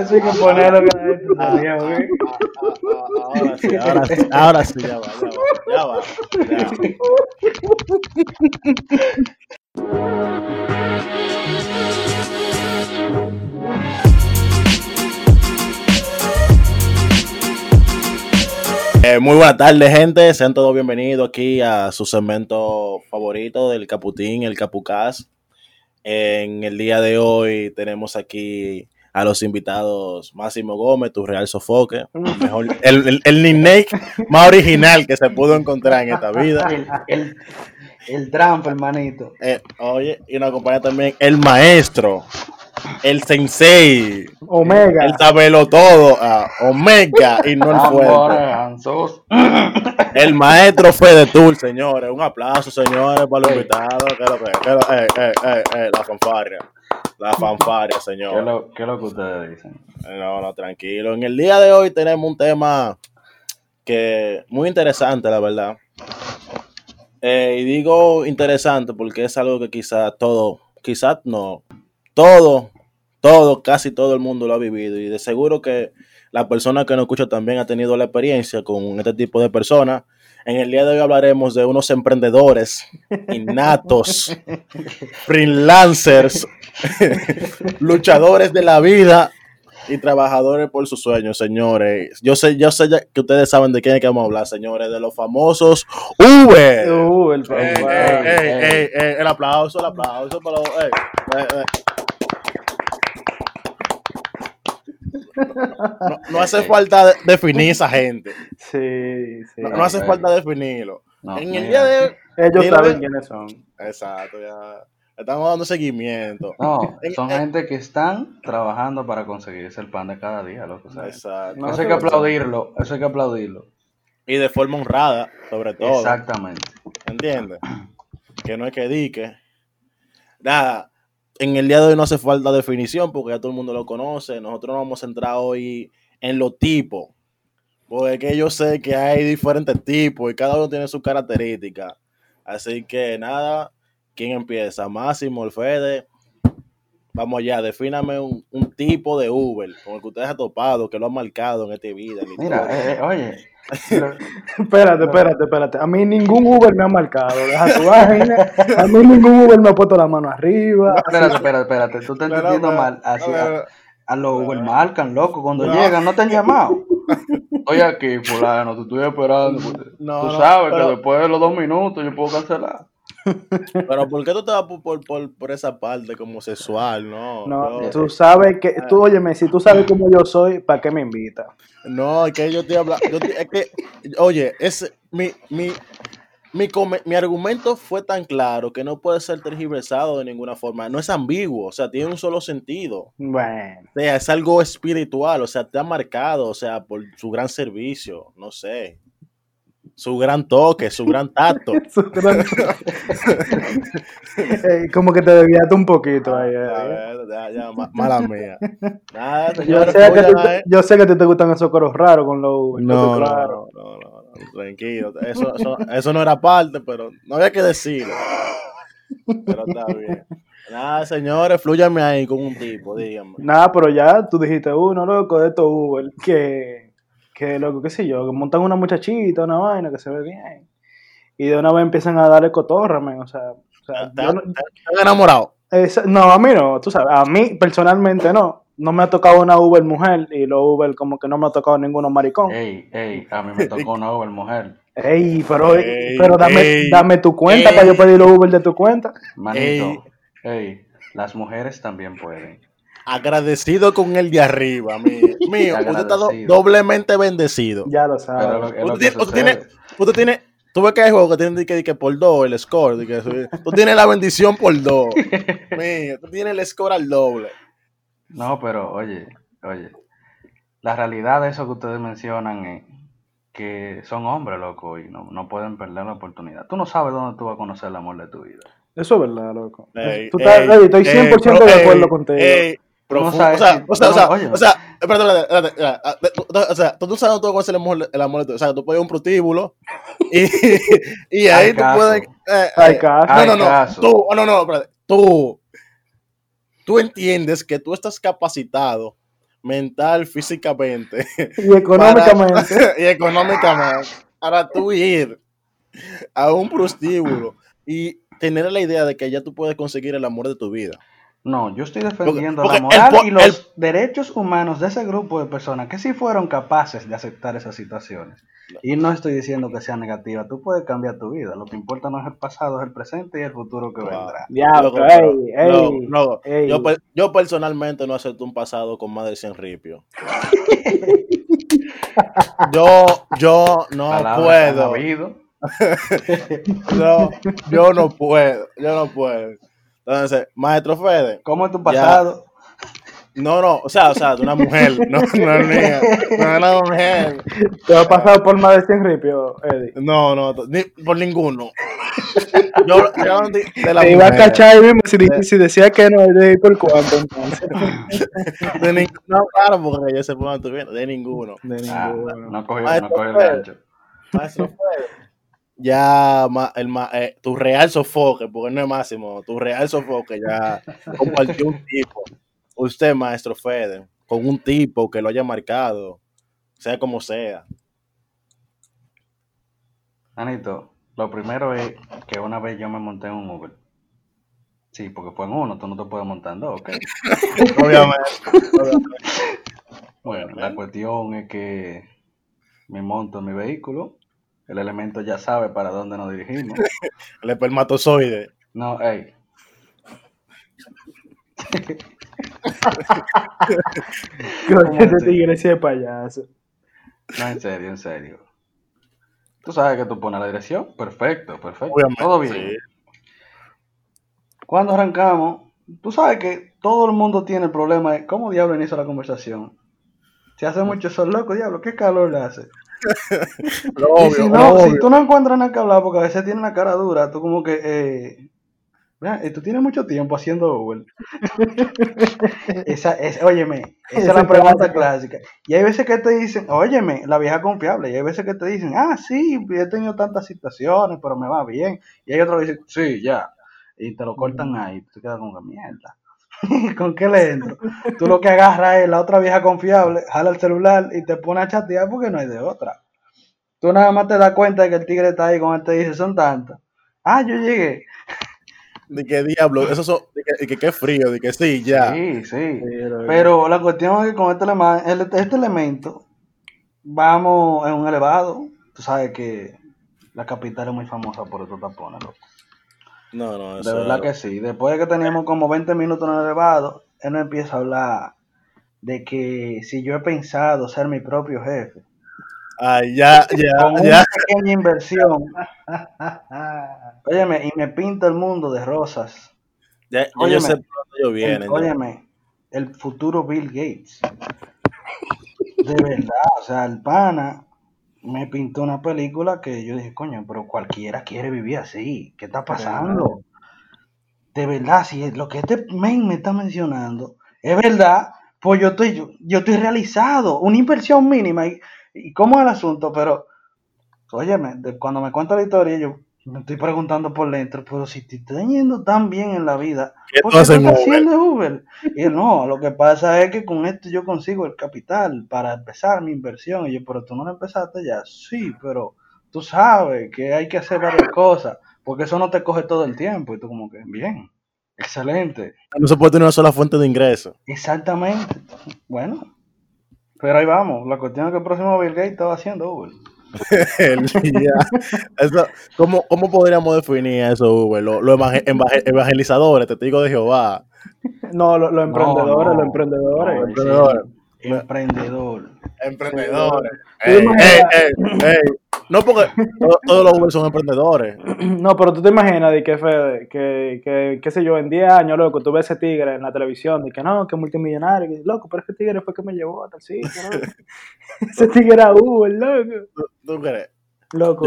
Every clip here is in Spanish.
Eso hay que ponerlo que la gente sabía, Ah, güey. Ahora sí, ahora sí, ahora sí, ya va, ya va, ya va. Eh, muy buenas tardes, gente. Sean todos bienvenidos aquí a su segmento favorito del Caputín, el Capucás. En el día de hoy tenemos aquí a los invitados Máximo Gómez, tu Real Sofoque, mejor, el, el, el nickname más original que se pudo encontrar en esta vida. El, el, el trampo, hermanito. Eh, oye, y nos acompaña también el maestro, el sensei, Omega. el sabelo todo, ah, Omega y no el fuerte. El maestro Fede Tour, señores. Un aplauso, señores, para los invitados. Que lo que, que lo- eh, eh, eh, eh, la fanfarria. La fanfarria, ¿Qué es señor. lo, qué es lo que ustedes dicen? No, no, tranquilo. En el día de hoy tenemos un tema que muy interesante, la verdad. Eh, y digo interesante porque es algo que quizás todo, quizás no, todo, todo, casi todo el mundo lo ha vivido. Y de seguro que la persona que nos escucha también ha tenido la experiencia con este tipo de personas. En el día de hoy hablaremos de unos emprendedores innatos, freelancers, luchadores de la vida y trabajadores por sus sueños, señores. Yo sé, yo sé ya que ustedes saben de quién es que vamos a hablar, señores, de los famosos Uber. Uh, el Ey, papá. ey, ey, ey, ey, el aplauso, el aplauso para los. ey, ey, ey. No, no hace falta de- definir esa gente. Sí, sí. No, no hace Ok. falta definirlo. No, en el día de hoy. Ellos saben ve- quiénes son. Exacto, ya. Estamos dando seguimiento. No, son en- gente que están trabajando para conseguirse el pan de cada día, loco. sea, Exacto. No, eso hay que aplaudirlo, eso hay que aplaudirlo. Y de forma honrada, sobre todo. Exactamente. ¿Entiendes? Que no es que dique. Nada, en el día de hoy no hace falta definición porque ya todo el mundo lo conoce. Nosotros nos vamos a centrar hoy en los tipos. Porque yo sé que hay diferentes tipos y cada uno tiene sus características. Así que nada, ¿quién empieza? Máximo, el Fede. Vamos allá, defíname un, un tipo de Uber con el que ustedes han topado, que lo han marcado en esta vida. Mira, eh, oye, Espérate, espérate, espérate. A mí ningún Uber me ha marcado. Deja tu vaina. A mí ningún Uber me ha puesto la mano arriba. espérate, espérate, espérate, tú estás entendiendo pero- mal. Así, a, los Uber marcan, loco, cuando No. llegan, no te han llamado. Estoy aquí, fulano, te estoy esperando. No, tú no, sabes pero- que después de los dos minutos yo puedo cancelar. Pero ¿por qué tú te vas por, por, por, por esa parte como sexual? No, No, no, tú sabes que, tú, óyeme, si tú sabes cómo yo soy, ¿para qué me invitas? no, es que yo te- es que, oye, es, mi, mi, mi, come- mi argumento fue tan claro que no puede ser tergiversado de ninguna forma, no es ambiguo, o sea, tiene un solo sentido, Bueno, o sea, es algo espiritual, o sea, te ha marcado, o sea, por su gran servicio, no sé, su gran toque, su gran tacto. Eh, como que te desviaste un poquito ahí. eh. A ver, ya, ya, ma- mala mía. Nada, Yo sé, que tú- ahí. yo sé que te gustan esos coros raros con los. No, no, no, no, tranquilo. Eso, eso, eso no era parte, pero no había que decirlo. Pero está bien. Nada, señores, flúyanme ahí con un tipo, díganme. Nada, pero ya tú dijiste uno, loco, de estos Uber, que, que loco, qué sé yo, que montan una muchachita, una vaina que se ve bien. Y de una vez empiezan a darle cotorra, men, o sea, o sea, ¿Están yo no- están enamorados? esa- no, a mí no, tú sabes, a mí personalmente no. No me ha tocado una Uber mujer y los Uber como que no me ha tocado ninguno maricón. Ey, ey, a mí me tocó una Uber mujer. Ey, pero, Ey, pero dame, ey, dame tu cuenta ey. para yo pedir los Uber de tu cuenta. Manito, ey, las mujeres también pueden. Agradecido con el de arriba, mío. Mío, usted está do- doblemente bendecido. Ya lo sabes. lo, lo Usted que tiene, usted sucede. tiene, usted tiene, tú ves que hay juegos que tienen que, que por dos, el score, que tú tienes la bendición por dos. Mío, tú tienes el score al doble. No, pero oye, oye, la realidad de eso que ustedes mencionan es que son hombres, loco, y no, no pueden perder la oportunidad. Tú no sabes dónde tú vas a conocer el amor de tu vida. Eso es verdad, loco. Ey, Tú estás- ey, estoy ey, 100% pro- de acuerdo ey, contigo. Profundo. o sea, o sea, o sea, o sea, espérate, espérate, ah, o sea, tú sabes a conocer el amor, el amor de tu O sea, tú puedes ir a un prostíbulo y, y ahí tú puedes. eh, Hay eh, caso. No, no, no. Tú, oh, no, no, espérate. Tú, tú entiendes que tú estás capacitado mental, físicamente Y económicamente. para- y económicamente para tú ir a un prostíbulo y tener la idea de que ya tú puedes conseguir el amor de tu vida. No, yo estoy defendiendo porque la moral y los el- derechos humanos de ese grupo de personas que sí fueron capaces de aceptar esas situaciones. Y no estoy diciendo que sea negativa, tú puedes cambiar tu vida. Lo que importa no es el pasado, es el presente y el futuro que vendrá. Loco, pero- ey, ey, no, no, ey. Yo, per- yo personalmente no acepto un pasado con más de 100 ripios. yo, yo no Palabras puedo. No, yo no puedo. Yo no puedo. Entonces, maestro Fede, ¿Cómo es tu pasado? no, no, o sea, o sea, de una mujer, no, no es mía, no es una mujer. ¿Te ha pasado por más de 100 ripios, Eddie? No, no, ni, por ninguno. Yo, yo di- de la Te iba a mujer, cachar ahí mismo si, di- si decía que no, de por cuánto entonces. de nin- no, claro, porque yo sé por tú vienes, de ninguno. De Ah, ninguno. no cogió, no cogió el gancho. Maestro Fede, ya el, eh, tu real sofoque, porque no es máximo, tu real sofoque ya compartió un tipo. Usted, maestro Fede, con un tipo que lo haya marcado, sea como sea. Anito, lo primero es que una vez yo me monté en un Uber. Sí, porque fue en uno, tú no te puedes montar en dos, ¿ok? Obviamente. Bueno, la cuestión es que me monto en mi vehículo, el elemento ya sabe para dónde nos dirigimos. El espermatozoide. No, hey, Coño, este tigre sí es payaso. no, en serio, en serio. Tú sabes que tú pones la dirección, perfecto, perfecto, Obviamente. todo bien. sí. Cuando arrancamos, tú sabes que todo el mundo tiene el problema de cómo diablo inicia la conversación. Si hace mucho sol loco, diablo, ¿qué calor le hace? Lo y si, no, lo si tú no encuentras nada que hablar, porque a veces tiene una cara dura, tú como que, eh, "Mira, tú tienes mucho tiempo haciendo Uber. esa, es, óyeme, esa es la pregunta clásica. clásica. Y hay veces que te dicen, óyeme, la vieja confiable, y hay veces que te dicen, ah, sí, he tenido tantas situaciones, pero me va bien. Y hay otros que dicen, sí, ya. Y te lo cortan ahí, tú te quedas como que mierda. ¿Con qué le entro? Tú lo que agarras es la otra vieja confiable, jala el celular y te pone a chatear porque no hay de otra. Tú nada más te das cuenta de que el tigre está ahí cuando él te dice, son tantas. Ah, yo llegué. De que diablo, eso son, de que, de que qué frío, de que sí, ya. Sí, sí. Pero, Pero la cuestión es que con este, este elemento vamos en un elevado. Tú sabes que la capital es muy famosa por estos tapones, loco. No, no, De eso verdad es- que sí. Después de que teníamos como 20 minutos en el elevado, él nos empieza a hablar de que si yo he pensado ser mi propio jefe, Ay, ya, ya, con una pequeña inversión, óyeme, y me pinta el mundo de rosas. ya, ya yo Óyeme, sé por dónde ellos El- óyeme, el futuro Bill Gates. De verdad, o sea, el pana me pintó una película que yo dije, coño, pero cualquiera quiere vivir así. ¿Qué está pasando? De verdad, si es lo que este men me está mencionando es verdad, pues yo estoy, yo, yo estoy realizado, una inversión mínima. Y, y cómo es el asunto, pero, óyeme, de- cuando me cuenta la historia, yo me estoy preguntando por dentro, pero si te está yendo tan bien en la vida, ¿Qué ¿por tú qué haces tú en estás haciendo Uber? Y él, no, lo que pasa es que con esto yo consigo el capital para empezar mi inversión. Y yo, pero tú no lo empezaste ya. Sí, pero tú sabes que hay que hacer varias cosas, porque eso no te coge todo el tiempo. Y tú como que, bien, excelente, No se puede tener una sola fuente de ingreso. exactamente. Bueno, pero ahí vamos. La cuestión es que el próximo Bill Gates estaba haciendo Uber. El día. Eso, ¿cómo, ¿Cómo podríamos definir eso, Uber? Los los evangel- evangel- evangelizadores, testigos de Jehová. No, los los emprendedores, no. los emprendedores. No, Emprendedor. sí, emprendedor. Emprendedores. Imaginas- ey, ey, ey. No, porque to- todos los Uber son emprendedores. No, pero tú te imaginas de que, Fede, que, que, qué sé yo, en 10 años, loco, tú ves ese tigre en la televisión, de que no, que multimillonario, que, loco, pero ese tigre fue que me llevó a tal sitio, ese tigre era Uber, loco. ¿Tú crees? Loco,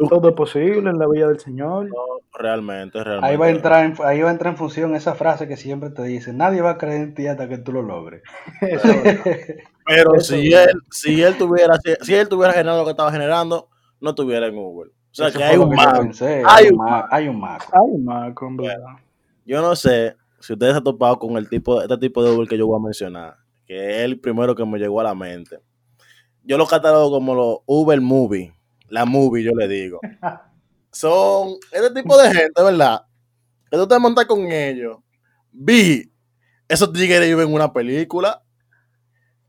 Yo- todo es posible en la vida del Señor. No, realmente, realmente. Ahí va, a entrar en, ahí va a entrar en función esa frase que siempre te dice, nadie va a creer en ti hasta que tú lo logres. Eso. Pero Eso, si él, si él tuviera, si, si él tuviera generado lo que estaba generando, no estuviera en Uber. O sea Eso que hay un pensé, Hay hay un un hay un maco. Ay, Marco, en verdad. Yo no sé si ustedes se han topado con el tipo, este tipo de Uber que yo voy a mencionar, que es el primero que me llegó a la mente. Yo lo catalogo como los Uber Movie, la movie, yo le digo. Son este tipo de gente, ¿verdad? Que tú te montas con ellos. Vi, esos tigres viven en una película,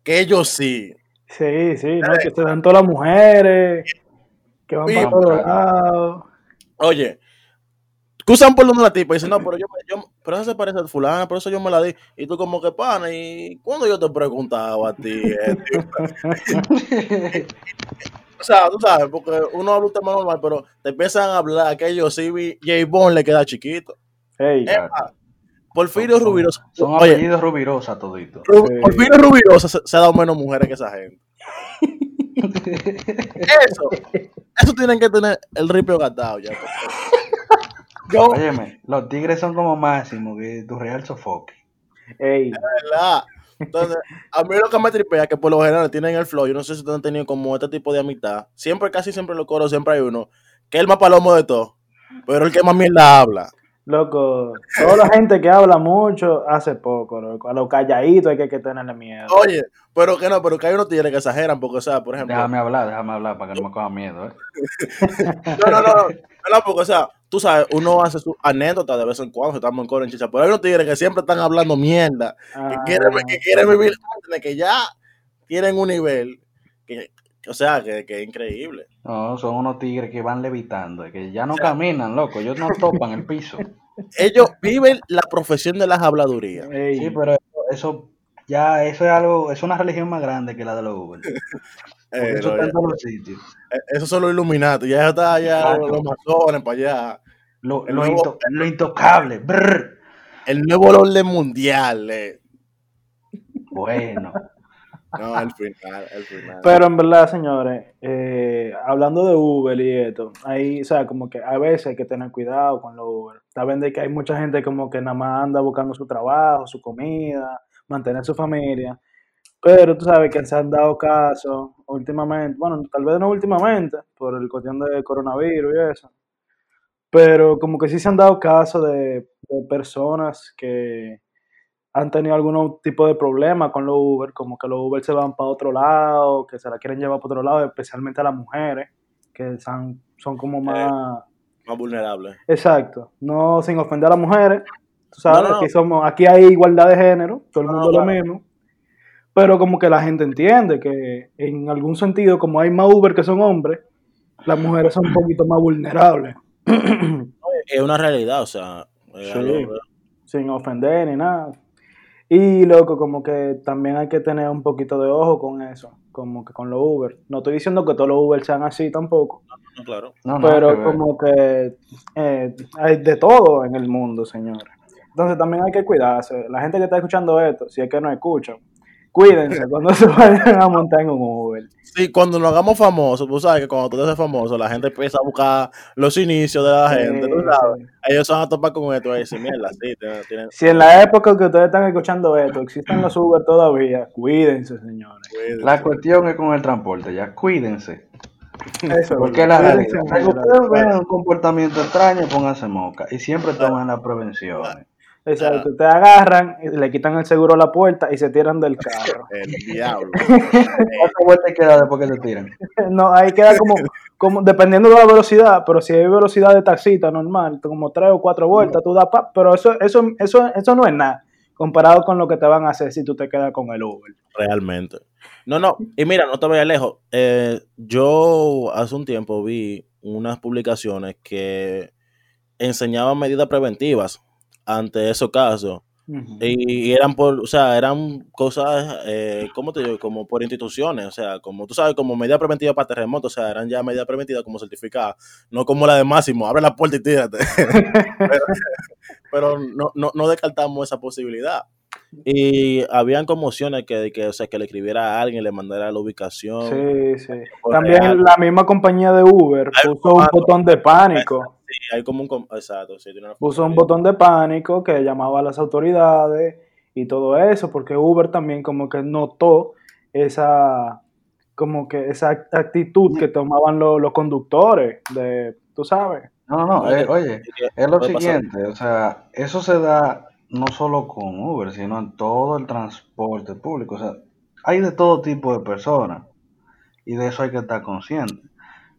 que ellos sí. Sí, sí, ¿no? que se dan todas las mujeres, que van para todos claro. lados. Oye, cruzan por donde la tipa y dicen, no, pero yo, yo- pero esa se parece a fulana, por eso yo me la di. Y tú como que pana, y cuando yo te preguntaba a ti, eh, o sea, tú sabes, porque uno habla un tema normal, pero te empiezan a hablar que ellos sí, vi- J Bond le queda chiquito. Ey, Es más, Porfirio Son- Rubirosa, Son apellidos rubirosa todito. Ru- Sí. Porfirio Rubirosa se, se ha dado menos mujeres que esa gente. Eso, eso tienen que tener el ripio gastado ya. Yo, Óyeme, los tigres son como máximo que tu real sofoque. ey, ¿verdad? Entonces, a mí lo que me tripea es que por lo general tienen el flow. Yo no sé si ustedes han tenido como este tipo de amistad. Siempre, casi siempre en los coros, siempre hay uno que es el más palomo de todo, pero el que más mierda habla. Loco, toda la gente que habla mucho hace poco, loco. A los calladitos hay que, que tenerle miedo. Oye, pero que no, pero que hay unos tigres que exageran, porque, o sea, por ejemplo. Déjame hablar, déjame hablar para que no me coja miedo, ¿eh? No, no, no, no, no, porque, o sea, tú sabes, uno hace su anécdota de vez en cuando, si estamos en coro en chicha, pero hay unos tigres que siempre están hablando mierda, que Ah, quieren, que quieren vivir, antes, que ya tienen un nivel, que, o sea, que, que es increíble. No, son unos tigres que van levitando, que ya no caminan, loco, ellos no topan el piso. Ellos viven la profesión de las habladurías. ey, Sí, pero eso, eso ya, eso es algo, es una religión más grande que la de los Uber. Eh, eso no, está ya- en todos los sitios. eh, esos son los iluminados, ya está ya Exacto. los masones para allá. Lo, El lo, nuevo- into- lo intocable. brr. El nuevo orden mundial. eh. Bueno, No, el final, el final. Pero en verdad, señores, eh, hablando de Uber y esto, ahí, o sea, como que a veces hay que tener cuidado con los Uber. Saben de que hay mucha gente como que nada más anda buscando su trabajo, su comida, mantener su familia. Pero tú sabes que se han dado casos últimamente, bueno, tal vez no últimamente, por el cuestión del coronavirus y eso. Pero como que sí se han dado casos de, de personas que han tenido algún tipo de problema con los Uber, como que los Uber se van para otro lado, que se la quieren llevar para otro lado, especialmente a las mujeres, que son, son como más... Más vulnerable. Exacto, no sin ofender a las mujeres, tú sabes, No, no, no. Aquí, somos, aquí hay igualdad de género, todo el mundo lo mismo, pero como que la gente entiende que en algún sentido, como hay más Uber que son hombres, las mujeres son un poquito más vulnerables, Es una realidad, o sea. Sí. sin ofender ni nada. Y loco, como que también hay que tener un poquito de ojo con eso, como que con los Uber. No estoy diciendo que todos los Uber sean así tampoco, no, claro. no, nada que pero como que eh, hay de todo en el mundo, señores. Entonces también hay que cuidarse. La gente que está escuchando esto, si es que no escuchan, cuídense cuando se vayan a montar en un Uber. Sí, cuando nos hagamos famosos, tú sabes que cuando tú te haces famoso, la gente empieza a buscar los inicios de la gente, tú sabes. sí. Ellos se van a topar con esto y decir, mierda, sí, tienen, tienen- Si en la época que ustedes están escuchando esto existen los Uber todavía, cuídense, señores. cuídense. La cuestión es con el transporte, ya cuídense. Eso, Porque la realidad, ustedes ven un comportamiento extraño, pónganse moca y siempre tomen las prevenciones. Exacto, te agarran, y le quitan el seguro a la puerta y se tiran del carro. El diablo. ¿Cuántas vueltas queda después que te tiran? No, ahí queda como, como, dependiendo de la velocidad, pero si hay velocidad de taxita normal, como tres o cuatro vueltas, tú das pa, pero eso, eso, eso, eso no es nada comparado con lo que te van a hacer si tú te quedas con el Uber. Realmente. No, no, y mira, no te vayas lejos. Eh, yo hace un tiempo vi unas publicaciones que enseñaban medidas preventivas ante esos casos. Y, y eran por, o sea, eran cosas, eh, ¿cómo te digo? Como por instituciones, o sea, como tú sabes, como medida preventiva para terremotos, o sea, eran ya medidas preventivas como certificadas, no como la de Máximo, abre la puerta y tírate. pero pero no, no, no descartamos esa posibilidad. Y habían conmociones que, que, o sea, que le escribiera a alguien, le mandara la ubicación. Sí, sí. También real. la misma compañía de Uber puso un botón de pánico. Sí, hay como un... com- Exacto, sí, tiene una Puso un botón de pánico que llamaba a las autoridades y todo eso, porque Uber también como que notó esa como que esa actitud que tomaban los, los conductores de, tú sabes. No, no, Oye, eh, oye, es lo siguiente, o sea, eso se da no solo con Uber, sino en todo el transporte público. O sea, hay de todo tipo de personas y de eso hay que estar consciente.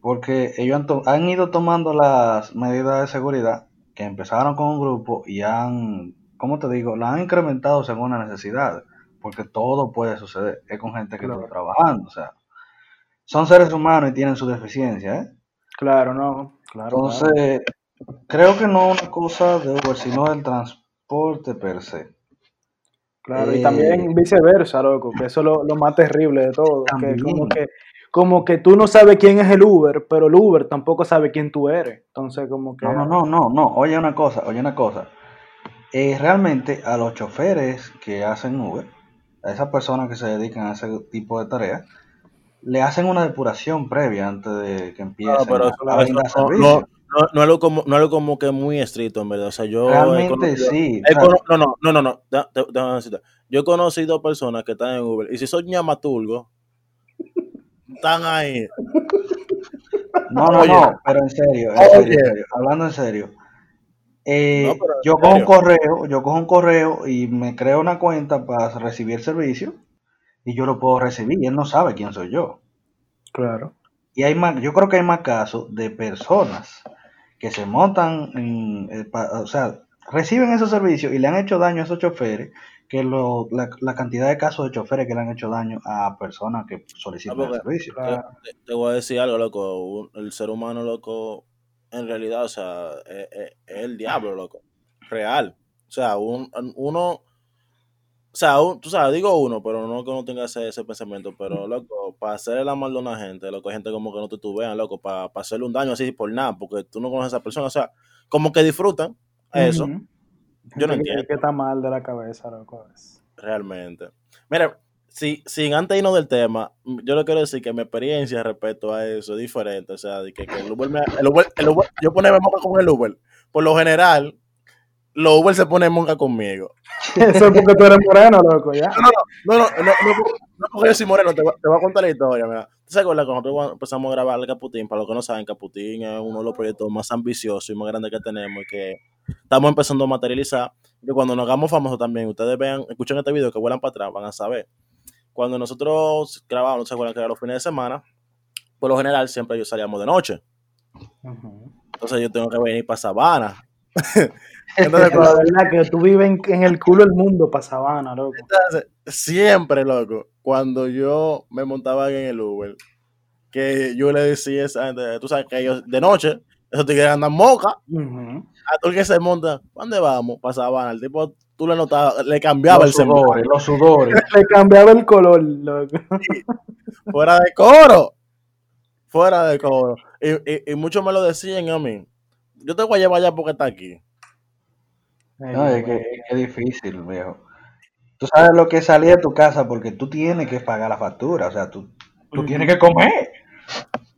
Porque ellos han, to- han ido tomando las medidas de seguridad que empezaron con un grupo y han, ¿cómo te digo? La han incrementado según la necesidad. Porque todo puede suceder. Es con gente que Claro. está trabajando. O sea, son seres humanos y tienen su deficiencia, ¿eh? Claro, no. Claro, claro. Entonces, creo que no es una cosa de Uber, sino del transporte per se. Claro, y Eh, también viceversa, loco, que eso es lo, lo más terrible de todo, que como que como que tú no sabes quién es el Uber, pero el Uber tampoco sabe quién tú eres. Entonces, como que No, no, no, no, no. Oye una cosa, oye una cosa. Eh, realmente a los choferes que hacen Uber, a esas personas que se dedican a ese tipo de tareas, le hacen una depuración previa antes de que empiecen No, pero a, eso- a eso brindar no, servicio. no, no, algo como, no es algo como que muy estricto, en verdad. O sea, yo he Realmente conocido- sí. no, no, no, no, no. Yo he conocido personas que están en Uber y si son ñamaturgos, están ahí. no, no, Oye. no, pero en serio, en serio, en serio, hablando en serio. Eh, No, yo cojo un correo, yo cojo un correo y me creo una cuenta para recibir el servicio y yo lo puedo recibir y él no sabe quién soy yo. claro. Y hay más, yo creo que hay más casos de personas que se montan, en, eh, pa- o sea, reciben esos servicios y le han hecho daño a esos choferes, que lo- la, la cantidad de casos de choferes que le han hecho daño a personas que solicitan Ah, el servicio. Te, te voy a decir algo, loco. El ser humano, loco, en realidad, o sea, es, es- es el diablo, loco. Real. O sea, un- uno. O sea, un- tú sabes, digo uno, pero no que uno tenga ese, ese pensamiento. Pero, loco, para hacerle la maldad a una gente, loco, hay gente como que no te tuvean, loco, para, para hacerle un daño así por nada, porque tú no conoces a esa persona. O sea, como que disfrutan eso. Yo no entiendo. Que está mal de la cabeza, loco. realmente. Mira, si, sin antes irnos del tema, yo le quiero decir que mi experiencia respecto a eso es diferente. O sea, de que, que el Uber me- el Uber- el Uber- yo ponerme moca con el Uber. Por lo general, los Uber se ponen monca conmigo. Eso es porque tú eres moreno, loco, ya. No, no, no, no, no, no porque yo soy moreno, te, voy- te voy a contar la historia. Mira. ¿Tú sabes cuando nosotros empezamos a grabar el Caputín? Para los que no saben, Caputín es uno de los proyectos más ambiciosos y más grandes que tenemos y que estamos empezando a materializar. Que cuando nos hagamos famosos también, ustedes vean, escuchen este video que vuelan para atrás, van a saber. Cuando nosotros grabábamos, no se acuerdan que era los fines de semana, por lo general siempre yo salíamos de noche. Entonces yo tengo que venir para Sabana. Entonces, La verdad que tú vives en, en el culo del mundo para Sabana, loco. Entonces, siempre, loco, cuando yo me montaba en el Uber, que yo le decía a esa gente, tú sabes que ellos de noche, esos tigres andan moca, Ujú. a todo el que se monta, ¿dónde vamos? Para Sabana. El tipo, tú le notabas, le cambiaba Los el semblante, sudores, los sudores. Le cambiaba el color, loco. fuera de coro, fuera de coro. Y, y, y muchos me lo decían a mí, yo te voy a llevar allá porque está aquí. No, es que, es que es difícil, viejo. Tú sabes lo que es salir de tu casa porque tú tienes que pagar la factura, o sea, tú, tú tienes que comer.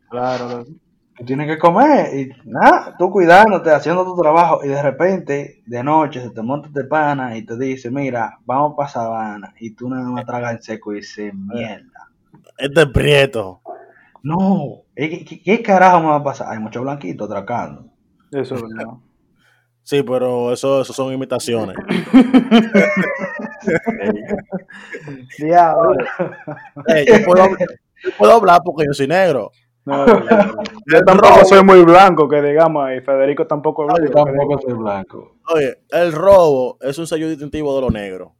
Claro. Tú tienes que comer y nada, tú cuidándote, haciendo tu trabajo y de repente, de noche, se te monta este pana y te dice, mira, vamos para Sabana y tú nada más tragas en seco y dices, mierda. Este es prieto. No, ¿qué, qué- qué carajo me va a pasar? Hay muchos blanquitos atracando. Eso es verdad. Sí, pero eso, eso son imitaciones. Diablo. Yo, puedo, yo puedo hablar porque yo soy negro. No, no. Yo tampoco soy muy blanco, que digamos, y Federico tampoco es Yo blanco. que tampoco soy blanco. Oye, el robo es un sello distintivo de lo negro.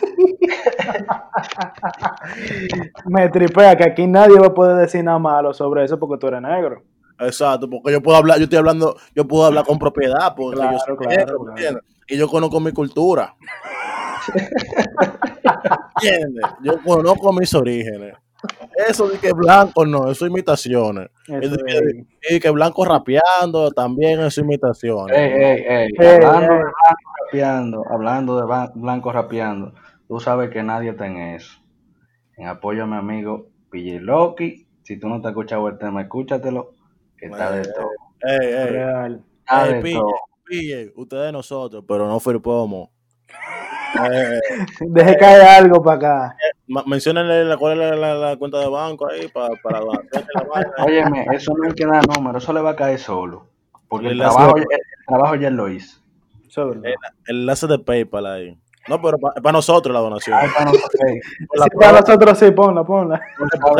Me tripea que aquí nadie va a poder decir nada malo sobre eso porque tú eres negro. Exacto, porque yo puedo hablar, yo estoy hablando, yo puedo hablar con propiedad, porque Claro, yo soy claro, negro, ¿me claro. Y yo conozco mi cultura. ¿Entiendes? Yo conozco mis orígenes. Eso de que blanco no, eso es imitaciones. Eso de es- que, y que blanco rapeando también es imitaciones. Ey, ey, ey, Ey, hablando ey. de blanco rapeando, hablando de blanco rapeando, tú sabes que nadie está en eso. En apoyo a mi amigo PJ Loki, si tú no te has escuchado el tema, escúchatelo, que está de Eh, todo. Ey, ey, real. Está ey, de pille, todo. pille, ustedes de nosotros, pero no fue pomo. Eh, Deje caer algo para acá. menciónenle la, cuál es la, la- la cuenta de banco ahí para, para la. Óyeme, eso no hay que dar número, eso le va a caer solo. Porque el trabajo, el trabajo ya lo hizo. Eso es. El enlace de PayPal ahí. No, pero para nosotros la donación. Ahí para nosotros, ok. la Sí, para nosotros sí, ponla, ponla.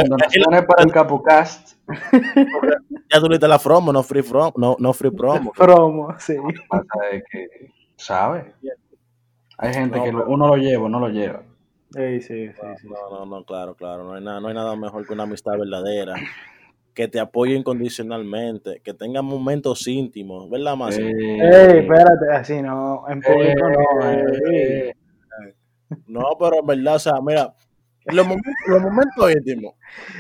Donaciones para el CapuCast. Ya tú la promo, no free from, no, no free promo. Promo, sí. pasa es que, ¿sabes? Hay gente No, que lo- uno lo lleva, uno lo lleva. Sí, sí, sí. sí. No, no, no, claro, claro. No hay nada, no hay nada mejor que una amistad verdadera. Que te apoye incondicionalmente, que tenga momentos íntimos, ¿verdad, más? Eh, Ey, espérate, así no, en público no. eh, ey. No, pero en verdad, o sea, mira, los momentos, los momentos íntimos.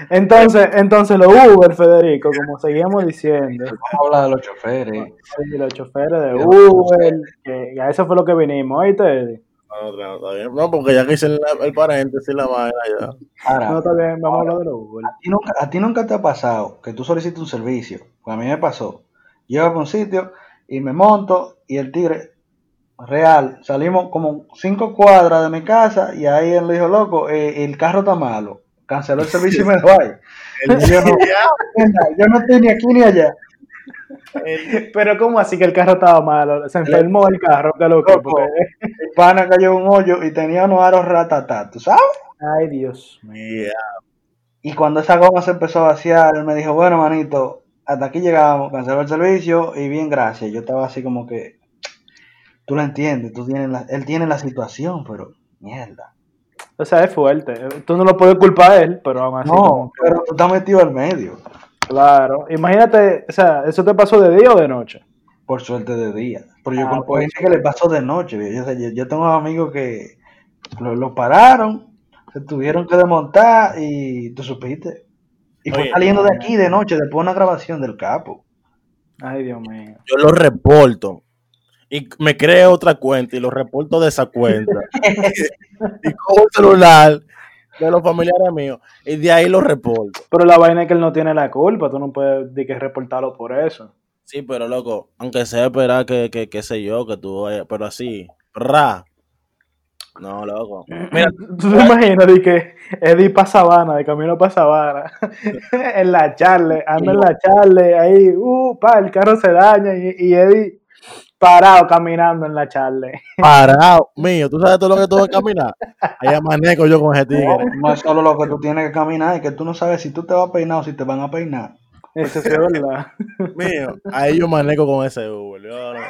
Entonces, entonces los Uber, Federico, como seguíamos diciendo, Vamos a hablar de los choferes. sí, los choferes de Uber, que a eso fue lo que vinimos, ¿oíste? No, no, está bien. No, porque ya que hice el, el paréntesis, la vaina ya. Ahora, No, está bien, vamos a hablar de los Uber. ¿a ti, nunca, a ti nunca te ha pasado que tú solicitas un servicio. Pues a mí me pasó. Llego a un sitio y me monto y el tigre, real, salimos como cinco cuadras de mi casa y ahí él le dijo, loco, eh, el carro está malo. Canceló el servicio y me dejó ahí. yo, no, yo no estoy ni aquí ni allá. Pero ¿cómo así que el carro estaba malo? Se enfermó el carro, que lo que, Loco. porque... El pana cayó en un hoyo y tenía unos aros ratatá, ¿tú sabes? Ay, Dios mío. Mira, Y cuando esa goma se empezó a vaciar, él me dijo, bueno, manito, hasta aquí llegamos, canceló el servicio y bien, gracias. Yo estaba así como que, tú lo entiendes, tú tienes la- él tiene la situación, pero mierda. O sea, es fuerte. Tú no lo puedes culpar a él, pero aún así. No, como pero tú estás metido al medio, Claro. Imagínate, o sea, ¿eso te pasó de día o de noche? por suerte de día. Pero yo Ah, conozco pues. gente que le pasó de noche. Yo, sé, yo, yo tengo amigos que lo, lo pararon, se tuvieron que desmontar y tú supiste. Y fue Oye. saliendo de aquí de noche, después de una grabación del capo. Ay, Dios mío. yo lo reporto. Y me creo otra cuenta y lo reporto de esa cuenta. y cojo el celular de los familiares míos y de ahí lo reporto. Pero la vaina es que él no tiene la culpa, tú no puedes de que reportarlo por eso. Sí, pero loco, aunque sea esperar que, que, qué sé yo, que tú vayas, pero así, ra. No, loco. Mira, ¿Tú te imaginas de que Eddie para Sabana, de camino para Sabana, en la charle, anda en la charle, ahí, uh, pa, el carro se daña y, y Eddie parado caminando en la charle. parado, mío, ¿tú sabes todo lo que tuve que caminar? Ahí amanezco yo con ese tigre. No es solo lo que tú tienes que caminar, es que tú no sabes si tú te vas a peinar o si te van a peinar. Eso sí es verdad. Mío, ahí yo manejo con ese Uber. yo no-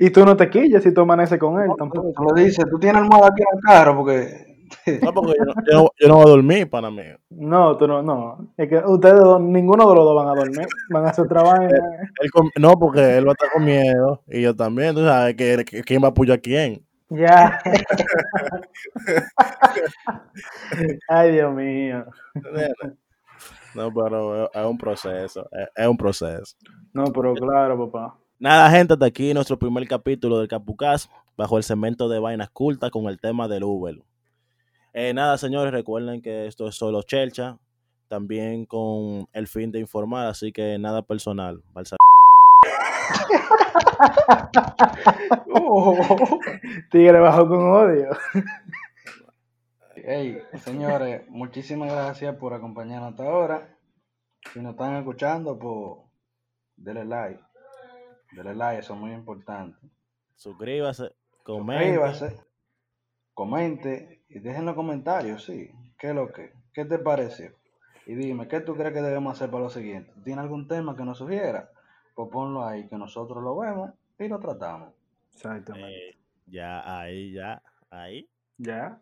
Y tú no te quillas si tú amaneces con él tampoco. Tú lo dices, tú tienes almohada aquí en el carro porque No, porque yo no, yo no- yo no voy a dormir, pana mío. No, tú no, no. Es que ustedes ninguno de los dos van a dormir, van a hacer trabajo. Él con- no, porque él va a estar con miedo y yo también, tú sabes, que, que- quién va a apoyar a quién. Ya. Ay, Dios mío. No, pero es- es un proceso, es, es un proceso. No, pero claro, papá. Nada, gente, hasta aquí nuestro primer capítulo del Capucas, bajo el segmento de vainas cultas con el tema del Uber. Eh, nada, señores, recuerden que esto es solo chelcha, también con el fin de informar, así que nada personal. Balsa- Tigre bajo con odio. Hey, señores, muchísimas gracias por acompañarnos hasta ahora. Si nos están escuchando, pues denle like. Denle like, eso es muy importante. Suscríbase, comente. Suscríbase, comente y dejen los comentarios, sí. ¿Qué es lo que? ¿Qué te pareció? Y dime, ¿qué tú crees que debemos hacer para lo siguiente? ¿Tienes algún tema que nos sugiera? Pues ponlo ahí, que nosotros lo vemos y lo tratamos. Exactamente. Eh, ya, ahí, ya, ahí. Ya.